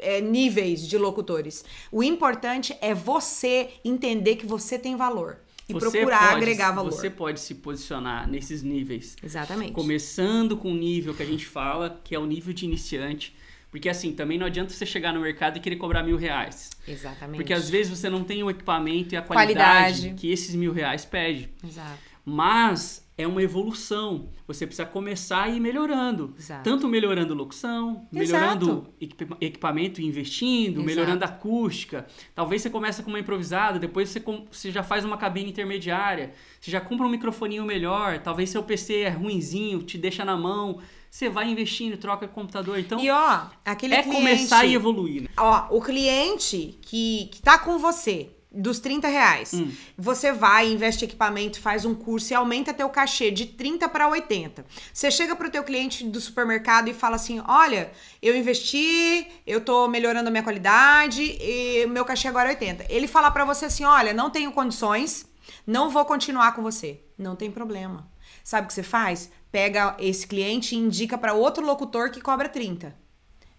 vários níveis de locutores. O importante é você entender que você tem valor. E Você procurar pode- agregar valor. Você pode se posicionar nesses níveis. Exatamente. Começando com o nível que a gente fala, que é o nível de iniciante. Porque assim, também não adianta você chegar no mercado e querer cobrar mil reais. Exatamente. Porque às vezes você não tem o equipamento e a qualidade, Qualidade. que esses mil reais pede. Exato. Mas é uma evolução. Você precisa começar a ir melhorando. Exato. Tanto melhorando locução, melhorando equipa- equipamento e investindo, Exato. melhorando a acústica. Talvez você comece com uma improvisada, depois você, você já faz uma cabine intermediária, você já compra um microfoninho melhor, talvez seu PC é ruinzinho, te deixa na mão. Você vai investindo, troca computador. Então, E ó, aquele é cliente... começar e evoluir. Né? Ó, o cliente que, que tá com você, dos 30 reais, Hum. você vai, investe equipamento, faz um curso e aumenta teu cachê de 30 para 80. Você chega pro teu cliente do supermercado e fala assim: olha, eu investi, eu tô melhorando a minha qualidade e o meu cachê agora é 80. Ele fala para você assim: olha, não tenho condições, não vou continuar com você. Não tem problema. Sabe o que você faz? Pega esse cliente e indica para outro locutor que cobra 30.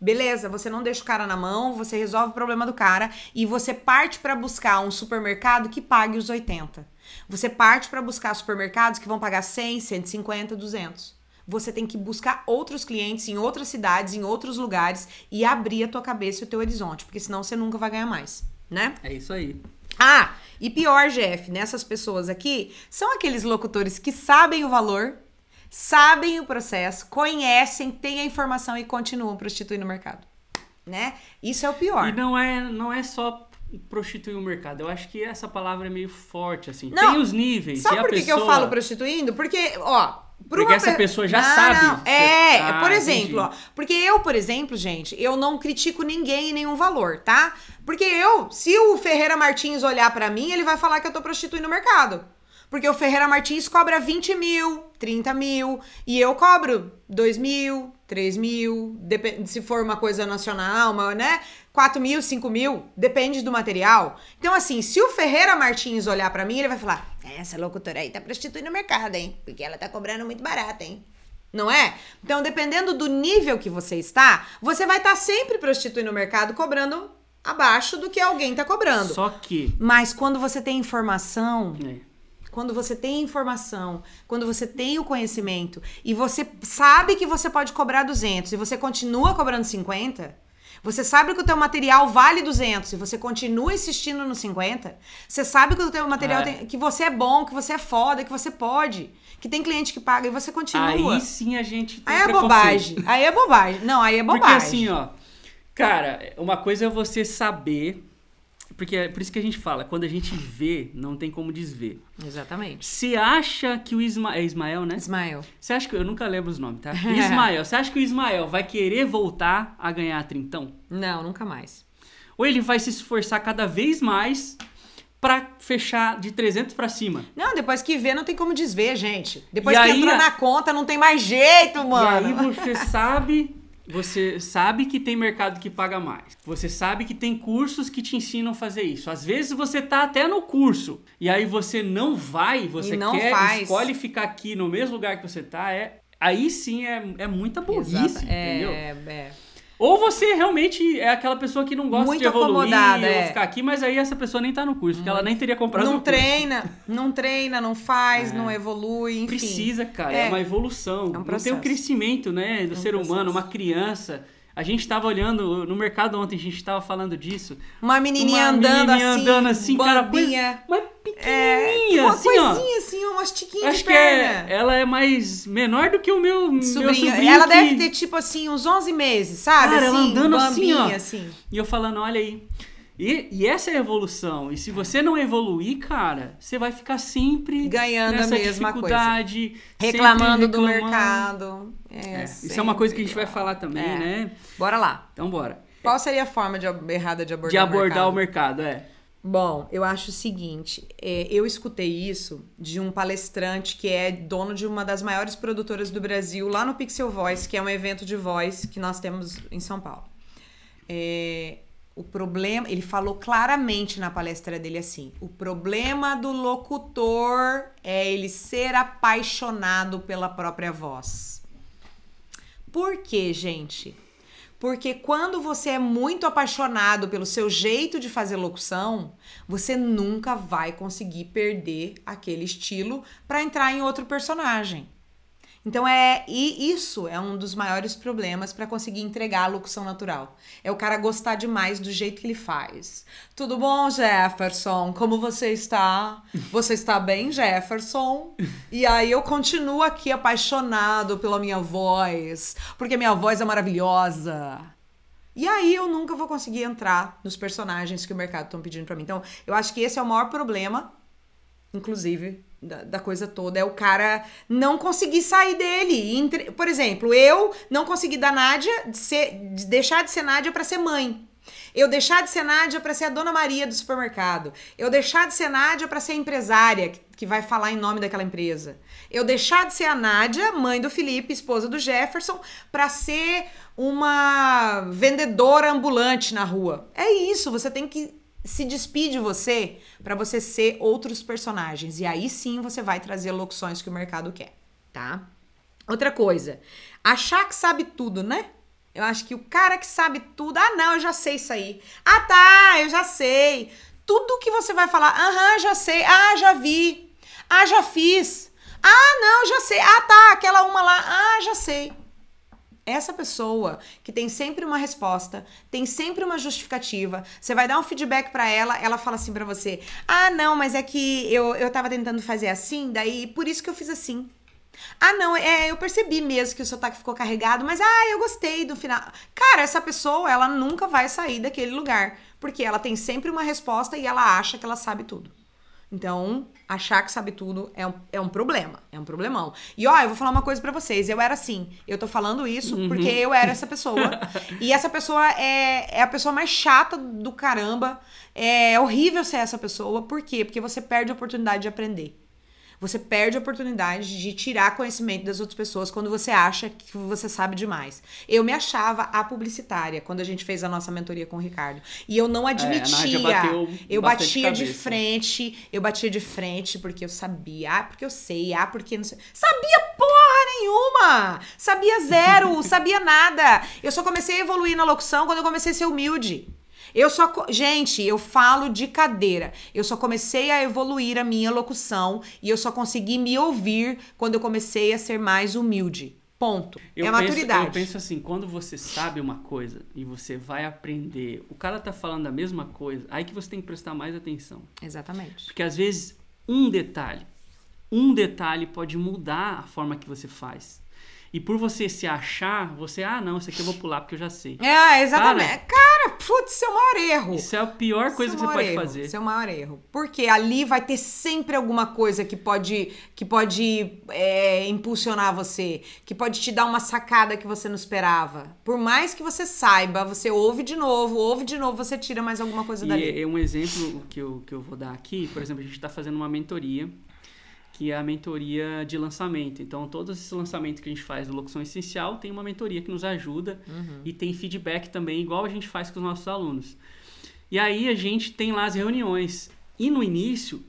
Beleza, você não deixa o cara na mão, você resolve o problema do cara e você parte para buscar um supermercado que pague os 80. Você parte para buscar supermercados que vão pagar 100, 150, 200. você tem que buscar outros clientes em outras cidades, em outros lugares e abrir a tua cabeça e o teu horizonte, porque senão você nunca vai ganhar mais, né? É isso aí. Ah, e pior, Jeff, nessas pessoas aqui, são aqueles locutores que sabem o valor, sabem o processo, conhecem, têm a informação e continuam prostituindo o mercado, né? Isso é o pior. E não é, não é só prostituir o mercado. Eu acho que essa palavra é meio forte, assim. Não, Tem os níveis. Sabe por que, que pessoa... eu falo prostituindo? Porque, ó. por Porque essa pe- pessoa já Não, sabe. não. É, Ah, por exemplo, ó. Porque eu, por exemplo, gente, eu não critico ninguém em nenhum valor, tá? Porque eu, se o Ferreira Martins olhar pra mim, ele vai falar que eu tô prostituindo o mercado. Porque o Ferreira Martins cobra 20 mil, 30 mil, e eu cobro 2 mil, 3 mil, depende, se for uma coisa nacional, uma, né? 4 mil, 5 mil, depende do material. Então, assim, se o Ferreira Martins olhar pra mim, ele vai falar: essa locutora aí tá prostituindo o mercado, hein? Porque ela tá cobrando muito barato, hein? Não é? Então, dependendo do nível que você está, você vai estar sempre prostituindo o mercado cobrando abaixo do que alguém tá cobrando. Só que. Mas quando você tem informação, é, quando você tem informação, quando você tem o conhecimento e você sabe que você pode cobrar 200 e você continua cobrando 50, você sabe que o teu material vale 200 e você continua insistindo no 50, você sabe que o teu material É. tem, que você é bom, que você é foda, que você pode, que tem cliente que paga e você continua. Aí sim a gente tem Aí é bobagem. Aí é bobagem. Não, aí é bobagem. Porque assim, ó. Cara, uma coisa é você saber. Porque é por isso que a gente fala, quando a gente vê, não tem como desver. Exatamente. Você acha que o Isma... é Ismael, né? Ismael. Você acha que. Eu nunca lembro os nomes, tá? Ismael, você acha que o Ismael vai querer voltar a ganhar trintão? Não, nunca mais. Ou ele vai se esforçar cada vez mais pra fechar de 300 pra cima? Não, depois que vê, não tem como desver, gente. Depois E que aí, entrou a- na conta, não tem mais jeito, E mano. aí você sabe, você sabe que tem mercado que paga mais. Você sabe que tem cursos que te ensinam a fazer isso. Às vezes você tá até no curso e aí você não vai, você não quer faz. escolhe ficar aqui no mesmo lugar que você tá, é aí sim é, é muita burrice, Exato. entendeu? É, é. Ou você realmente é aquela pessoa que não gosta Muito de evoluir é. ficar aqui, mas aí essa pessoa nem tá no curso, porque ela nem teria comprado Não no curso. treina, não treina, não faz, É. não evolui, enfim. Precisa, cara. É, É. uma evolução. um não tem processo. o crescimento, né, do É um ser humano, processo. uma criança. A gente tava olhando no mercado ontem, a gente tava falando disso. Uma menininha Uma andando menininha assim, andando assim, cara. Mas É, pequenininha, uma assim, ó. coisinha assim, umas tiquinhas Acho de que é, perna. ela é mais menor do que o meu meu Sobrinho. sobrinho. Ela que- deve ter, tipo assim, uns 11 meses, sabe? Cara, ela assim, andando assim, ó. assim. E eu falando, olha aí. E, e essa é a evolução. E se você não evoluir, cara, você vai ficar sempre Ganhando a mesma coisa. dificuldade, sempre Reclamando do reclamando. mercado. É, É, isso é uma coisa que a gente vai falar também, É. né? Bora lá. Então bora. Qual seria a forma de, errada de abordar, De abordar o o mercado? mercado, é. Bom, eu acho o seguinte, é, eu escutei isso de um palestrante que é dono de uma das maiores produtoras do Brasil, lá no Pixel Voice, que é um evento de voz que nós temos em São Paulo. É, o problema, ele falou claramente na palestra dele assim: o problema do locutor é ele ser apaixonado pela própria voz. Por quê, gente? Porque quando você é muito apaixonado pelo seu jeito de fazer locução, você nunca vai conseguir perder aquele estilo para entrar em outro personagem. Então é e isso é um dos maiores problemas para conseguir entregar a locução natural. É o cara gostar demais do jeito que ele faz. Tudo bom, Jefferson? Como você está? Você está bem, Jefferson? E aí eu continuo aqui apaixonado pela minha voz, porque minha voz é maravilhosa. E aí eu nunca vou conseguir entrar nos personagens que o mercado estão pedindo para mim. Então, eu acho que esse é o maior problema inclusive, da, da coisa toda. É o cara não conseguir sair dele. Entre- Por exemplo, eu não consegui da Nádia de, ser- de deixar de ser Nádia pra ser mãe. Eu deixar de ser Nádia pra ser a dona Maria do supermercado. Eu deixar de ser Nádia pra ser empresária que, que vai falar em nome daquela empresa. Eu deixar de ser a Nádia, mãe do Felipe, esposa do Jefferson, pra ser uma vendedora ambulante na rua. É isso, você tem que se despedir de você pra você ser outros personagens. E aí sim você vai trazer locuções que o mercado quer, tá? Outra coisa, achar que sabe tudo, né? Eu acho que o cara que sabe tudo, ah, não, eu já sei isso aí. Ah, tá, eu já sei. Tudo que você vai falar, aham, já sei, ah, já vi, ah, já fiz, Ah, não, já sei. Ah, tá, aquela uma lá. Ah, já sei. Essa pessoa que tem sempre uma resposta, tem sempre uma justificativa, você vai dar um feedback pra ela, ela fala assim pra você: "Ah, não, mas é que eu eu tava tentando fazer assim, daí por isso que eu fiz assim". Ah, não, é, eu percebi mesmo que o sotaque ficou carregado, mas ah, eu gostei do final. Cara, essa pessoa, ela nunca vai sair daquele lugar, porque ela tem sempre uma resposta e ela acha que ela sabe tudo. Então, achar que sabe tudo é um, é um problema, é um problemão. E ó, eu vou falar uma coisa pra vocês, eu era assim, eu tô falando isso porque eu era essa pessoa. e essa pessoa é, é a pessoa mais chata do caramba. É horrível ser essa pessoa, por quê? Porque você perde a oportunidade de aprender. Você perde a oportunidade de tirar conhecimento das outras pessoas quando você acha que você sabe demais. Eu me achava a publicitária quando a gente fez a nossa mentoria com o Ricardo. E eu não admitia. bateu eu batia de cabeça. frente, eu batia de frente porque eu sabia, ah, porque eu sei, ah, porque não sei. Sabia porra nenhuma! Sabia zero, sabia nada. Eu só comecei a evoluir na locução quando eu comecei a ser humilde. Eu só. Gente, eu falo de cadeira. Eu só comecei a evoluir a minha locução e eu só consegui me ouvir quando eu comecei a ser mais humilde. Ponto. Eu é penso, maturidade. Eu penso assim, quando você sabe uma coisa e você vai aprender, o cara tá falando a mesma coisa, aí que você tem que prestar mais atenção. Exatamente. Porque às vezes um detalhe, um detalhe pode mudar a forma que você faz. E por você se achar, você, ah, não, isso aqui eu vou pular porque eu já sei. É, exatamente. Cara, putz, isso é o maior erro. Isso é a pior coisa que é o você pode erro, fazer. Esse é o maior erro. Porque ali vai ter sempre alguma coisa que pode, que pode é, impulsionar você, que pode te dar uma sacada que você não esperava. Por mais que você saiba, você ouve de novo, ouve de novo, você tira mais alguma coisa dali. E é um exemplo que eu, que eu vou dar aqui, por exemplo, a gente está fazendo uma mentoria, que é a mentoria de lançamento. Então, todos esses lançamentos que a gente faz do Locução Essencial tem uma mentoria que nos ajuda Uhum. e tem feedback também, igual a gente faz com os nossos alunos. E aí a gente tem lá as reuniões. E no início,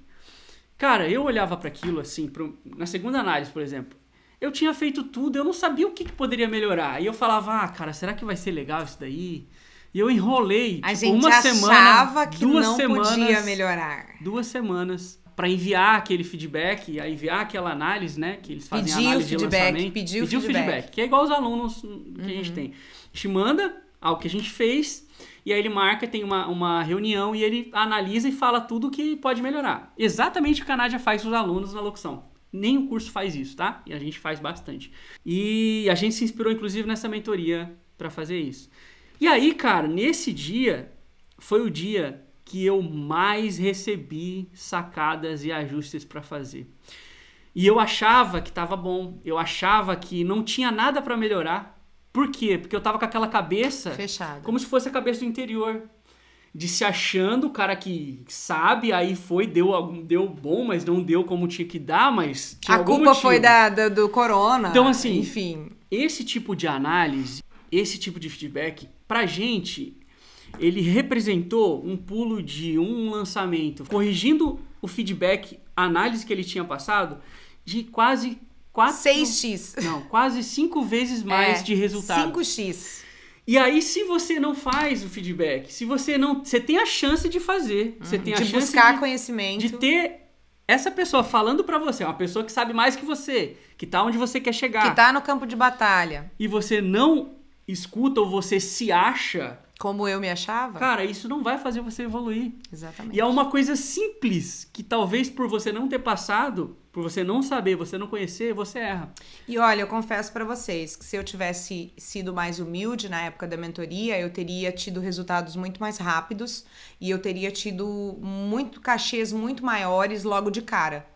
cara, eu olhava para aquilo assim, pro- na segunda análise, por exemplo. Eu tinha feito tudo, eu não sabia o que, que poderia melhorar. E eu falava, ah, cara, será que vai ser legal isso daí? E eu enrolei, A tipo, gente uma achava semana, que duas não semanas, podia melhorar. duas semanas para enviar aquele feedback, a enviar aquela análise, né, que eles fazem Pedir o análise de feedback, lançamento, pedir o pedir feedback. que é igual os alunos que a gente tem. A gente manda algo que a gente fez e aí ele marca, tem uma, uma reunião e ele analisa e fala tudo que pode melhorar. Exatamente o que a Nádia faz com os alunos na locução. Nem o curso faz isso, tá? E a gente faz bastante. E a gente se inspirou, inclusive, nessa mentoria para fazer isso. E aí, cara, nesse dia, foi o dia que eu mais recebi sacadas e ajustes para fazer. E eu achava que tava bom, eu achava que não tinha nada para melhorar. Por quê? Porque eu tava com aquela cabeça Fechado. como se fosse a cabeça do interior. De se achando o cara que sabe, aí foi, deu, algum- deu bom, mas não deu como tinha que dar, mas tinha A culpa motivo. foi da, da- do corona. Então, assim, Enfim. Esse tipo de análise, esse tipo de feedback, pra gente, ele representou um pulo de um lançamento, corrigindo o feedback, a análise que ele tinha passado, de quase 4... 6x. Não, quase cinco vezes mais É, de resultado. 5x. E aí, se você não faz o feedback, se você não. Você tem a chance de fazer. Você tem a De chance buscar de, conhecimento. de ter essa pessoa falando pra você, uma pessoa que sabe mais que você, que tá onde você quer chegar. Que tá no campo de batalha. E você não escuta ou você se acha, Como eu me achava. cara, isso não vai fazer você evoluir. Exatamente. E é uma coisa simples que talvez por você não ter passado, por você não saber, você não conhecer, você erra. E olha, eu confesso pra vocês que se eu tivesse sido mais humilde na época da mentoria, eu teria tido resultados muito mais rápidos e eu teria tido muito cachês muito maiores logo de cara.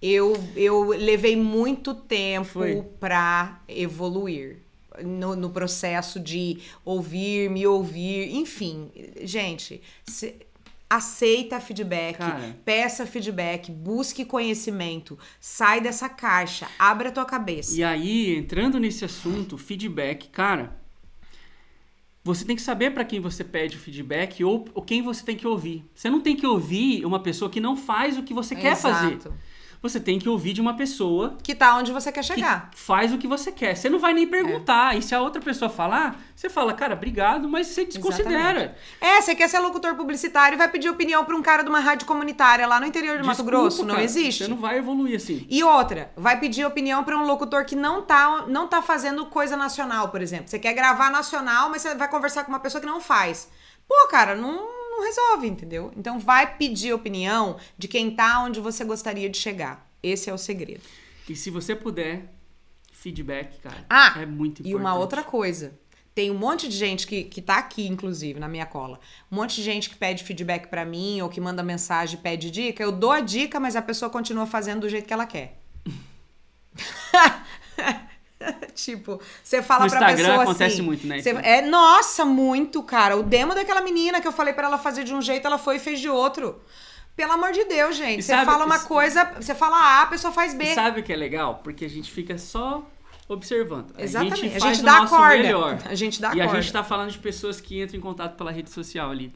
Eu, eu levei muito tempo pra evoluir. No, no processo de ouvir, me ouvir, enfim, gente, se- aceita feedback, Cara. peça feedback, busque conhecimento, sai dessa caixa, abre a tua cabeça. E aí, entrando nesse assunto, feedback, cara, você tem que saber pra quem você pede o feedback ou, ou quem você tem que ouvir. Você não tem que ouvir uma pessoa que não faz o que você quer fazer. Você tem que ouvir de uma pessoa Que tá onde você quer que chegar. faz o que você quer. Você não vai nem perguntar. E se a outra pessoa falar, você fala, cara, obrigado, mas você desconsidera. É, você quer ser locutor publicitário e vai pedir opinião pra um cara de uma rádio comunitária lá no interior de Mato Grosso. Não cara, existe. Você não vai evoluir assim. E outra, vai pedir opinião pra um locutor que não tá, não tá fazendo coisa nacional, por exemplo. Você quer gravar nacional, mas você vai conversar com uma pessoa que não faz. Pô, cara, não, não resolve, entendeu? Então vai pedir opinião de quem tá onde você gostaria de chegar. Esse é o segredo. E se você puder, feedback, cara. Ah, é muito importante. E uma outra coisa. Tem um monte de gente que, que tá aqui, inclusive, na minha cola. Um monte de gente que pede feedback pra mim ou que manda mensagem pede dica. Eu dou a dica, mas a pessoa continua fazendo do jeito que ela quer. tipo, você fala No pra Instagram pessoa acontece assim, muito, né, isso? é, nossa, muito, cara. O demo daquela menina que eu falei pra ela fazer de um jeito, ela foi e fez de outro. Pelo amor de Deus, gente. E Você fala uma e- coisa, você fala A, a pessoa faz B. E sabe o que é legal? Porque a gente fica só observando. Exatamente. A gente, A faz gente o dá a nosso corda. melhor. A gente dá a E a corda. gente tá falando de pessoas que entram em contato pela rede social ali.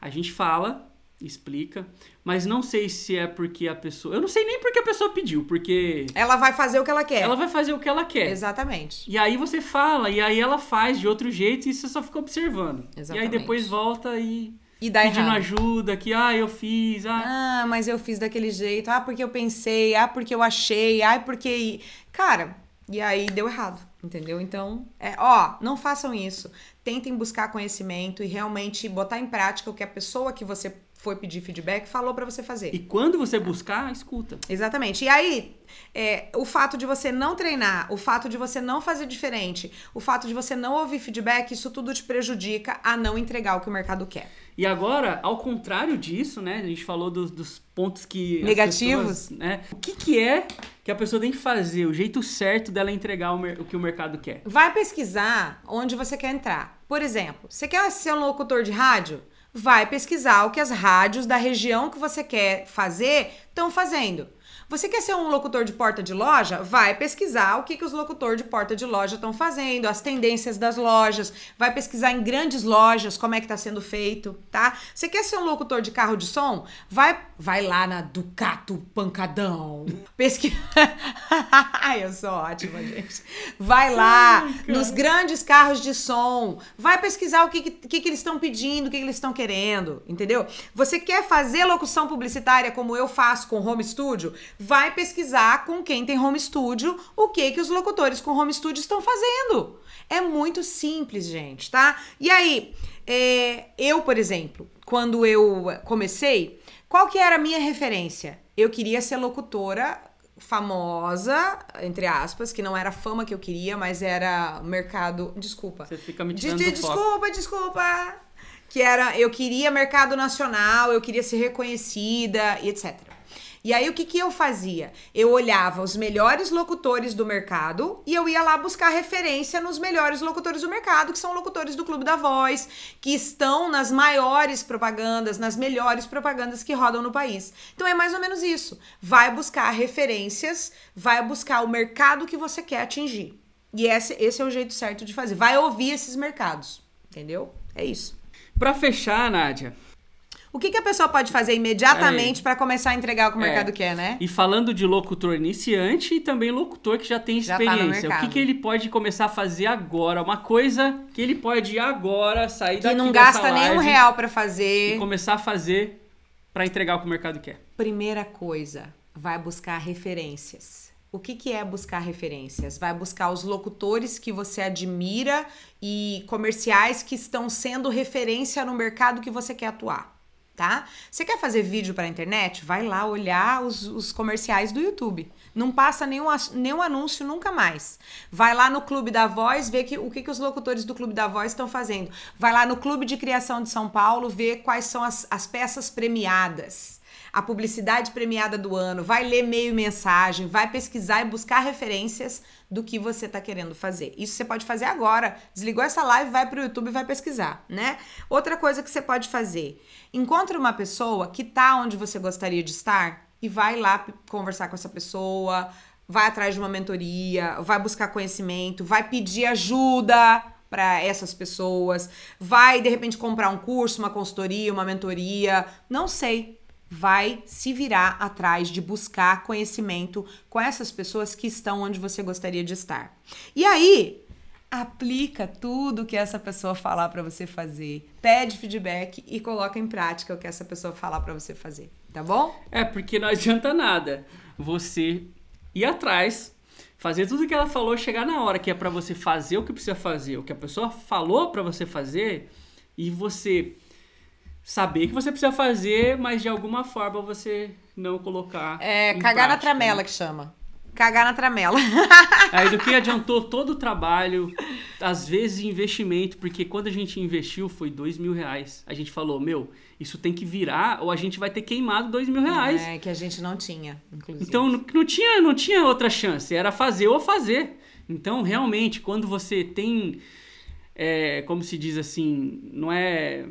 A gente fala, explica, mas não sei se é porque a pessoa. Eu não sei nem porque a pessoa pediu, porque Ela vai fazer o que ela quer. ela vai fazer o que ela quer. Exatamente. E aí você fala, e aí ela faz de outro jeito e você só fica observando. E Exatamente. aí depois volta e E dá pedindo errado. ajuda, que ah, eu fiz, ah. Ah, mas eu fiz daquele jeito. Ah, porque eu pensei. Ah, porque eu achei. Ah, porque. Cara, e aí deu errado. Entendeu? Então, é, ó, não façam isso. Tentem buscar conhecimento e realmente botar em prática o que a pessoa que você foi pedir feedback falou pra você fazer. E quando você buscar, escuta. Exatamente. E aí, é, o fato de você não treinar, o fato de você não fazer diferente, o fato de você não ouvir feedback, isso tudo te prejudica a não entregar o que o mercado quer. E agora, ao contrário disso, né? A gente falou dos, dos pontos que. Negativos. pessoas, né? O que, que é que a pessoa tem que fazer, o jeito certo dela entregar o, o que o mercado quer? Vai pesquisar onde você quer entrar. Por exemplo, você quer ser um locutor de rádio? Vai pesquisar o que as rádios da região que você quer fazer estão fazendo. Você quer ser um locutor de porta de loja? Vai pesquisar o que, que os locutores de porta de loja estão fazendo, as tendências das lojas. Vai pesquisar em grandes lojas como é que está sendo feito, tá? Você quer ser um locutor de carro de som? Vai, vai lá na Ducato Pancadão. Pesquisa. Ai, eu sou ótima, gente. Vai lá nos grandes carros de som. Vai pesquisar o que, que, que que eles estão pedindo, o que, que eles estão querendo, entendeu? Você quer fazer locução publicitária como eu faço com home studio? Vai pesquisar com quem tem home studio o que, que os locutores com home studio estão fazendo. É muito simples, gente, tá? E aí, é, eu, por exemplo, quando eu comecei, qual que era a minha referência? Eu queria ser locutora famosa, entre aspas, que não era a fama que eu queria, mas era mercado. Desculpa. Você fica me De- tirando de- foco. desculpa, desculpa. Que era, eu queria mercado nacional, eu queria ser reconhecida e etc. E aí o que, que eu fazia? Eu olhava os melhores locutores do mercado e eu ia lá buscar referência nos melhores locutores do mercado, que são locutores do Clube da Voz, que estão nas maiores propagandas, nas melhores propagandas que rodam no país. Então é mais ou menos isso. Vai buscar referências, vai buscar o mercado que você quer atingir. E esse, esse é o jeito certo de fazer. Vai ouvir esses mercados. Entendeu? É isso. Pra fechar, Nádia, O que, que a pessoa pode fazer imediatamente para começar a entregar o que o É. mercado quer, né? e falando de locutor iniciante e também locutor que já tem Já tá experiência, o que, que ele pode começar a fazer agora? Uma coisa que ele pode agora sair Que daqui não gasta nenhum real para e fazer. começar a fazer pra entregar o que o mercado quer. Primeira coisa, vai buscar referências. O que, que é buscar referências? Vai buscar os locutores que você admira e comerciais que estão sendo referência no mercado que você quer atuar, tá? Você quer fazer vídeo para internet? Vai lá olhar os, os comerciais do YouTube. Não passa nenhum, nenhum anúncio nunca mais. Vai lá no Clube da Voz ver que, o que, que os locutores do Clube da Voz estão fazendo. Vai lá no Clube de Criação de São Paulo ver quais são as, as peças premiadas a publicidade premiada do ano, vai ler meio e mensagem, vai pesquisar e buscar referências do que você está querendo fazer. Isso você pode fazer agora. Desligou essa live, vai para o YouTube e vai pesquisar, né? Outra coisa que você pode fazer: encontre uma pessoa que tá onde você gostaria de estar e vai lá conversar com essa pessoa, vai atrás de uma mentoria, vai buscar conhecimento, vai pedir ajuda para essas pessoas, vai de repente comprar um curso, uma consultoria, uma mentoria, não sei. vai se virar atrás de buscar conhecimento com essas pessoas que estão onde você gostaria de estar. E aí, aplica tudo que essa pessoa falar para você fazer, pede feedback e coloca em prática o que essa pessoa falar para você fazer, tá bom? É, porque não adianta nada você ir atrás, fazer tudo que ela falou, chegar na hora que é para você fazer o que precisa fazer, o que a pessoa falou para você fazer e você saber que você precisa fazer, mas de alguma forma você não colocar. É, cagar na prática, tramela né? que chama. Cagar na tramela. Aí do que adiantou todo o trabalho, às vezes investimento, porque quando a gente investiu foi dois mil reais. A gente falou, meu, isso tem que virar ou a gente vai ter queimado dois mil reais. É, que a gente não tinha, inclusive. Então não, não tinha, não tinha outra chance, era fazer ou fazer. Então realmente, quando você tem, é, como se diz assim, não é,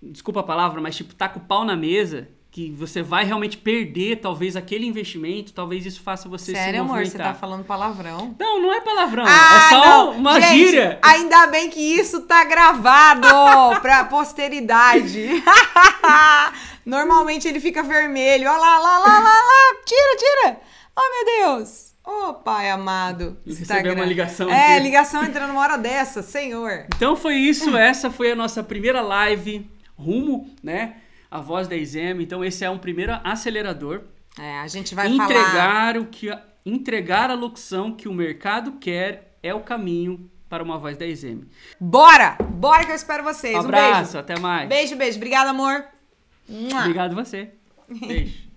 desculpa a palavra, mas tipo, tá com o pau na mesa, que você vai realmente perder talvez aquele investimento, talvez isso faça você Sério, se amor, movimentar. você tá falando palavrão. Não, não é palavrão, Ah, é só não. uma Gente, gíria. Ainda bem que isso tá gravado pra posteridade. Normalmente ele fica vermelho. Olha lá, lá, lá, lá, lá. Tira, tira. Oh, meu Deus. Oh, pai amado. Recebeu uma ligação É, aqui. ligação entrando numa hora dessa, senhor. Então foi isso, essa foi a nossa primeira live rumo, né, a voz da Exame. Então esse é um primeiro acelerador. É, a gente vai falar... entregar o que entregar a locução que o mercado quer é o caminho para uma voz da Exame. Bora! Bora que eu espero vocês. Um Um abraço, beijo. até mais. Beijo, beijo. Obrigada, amor. Obrigado você. Beijo.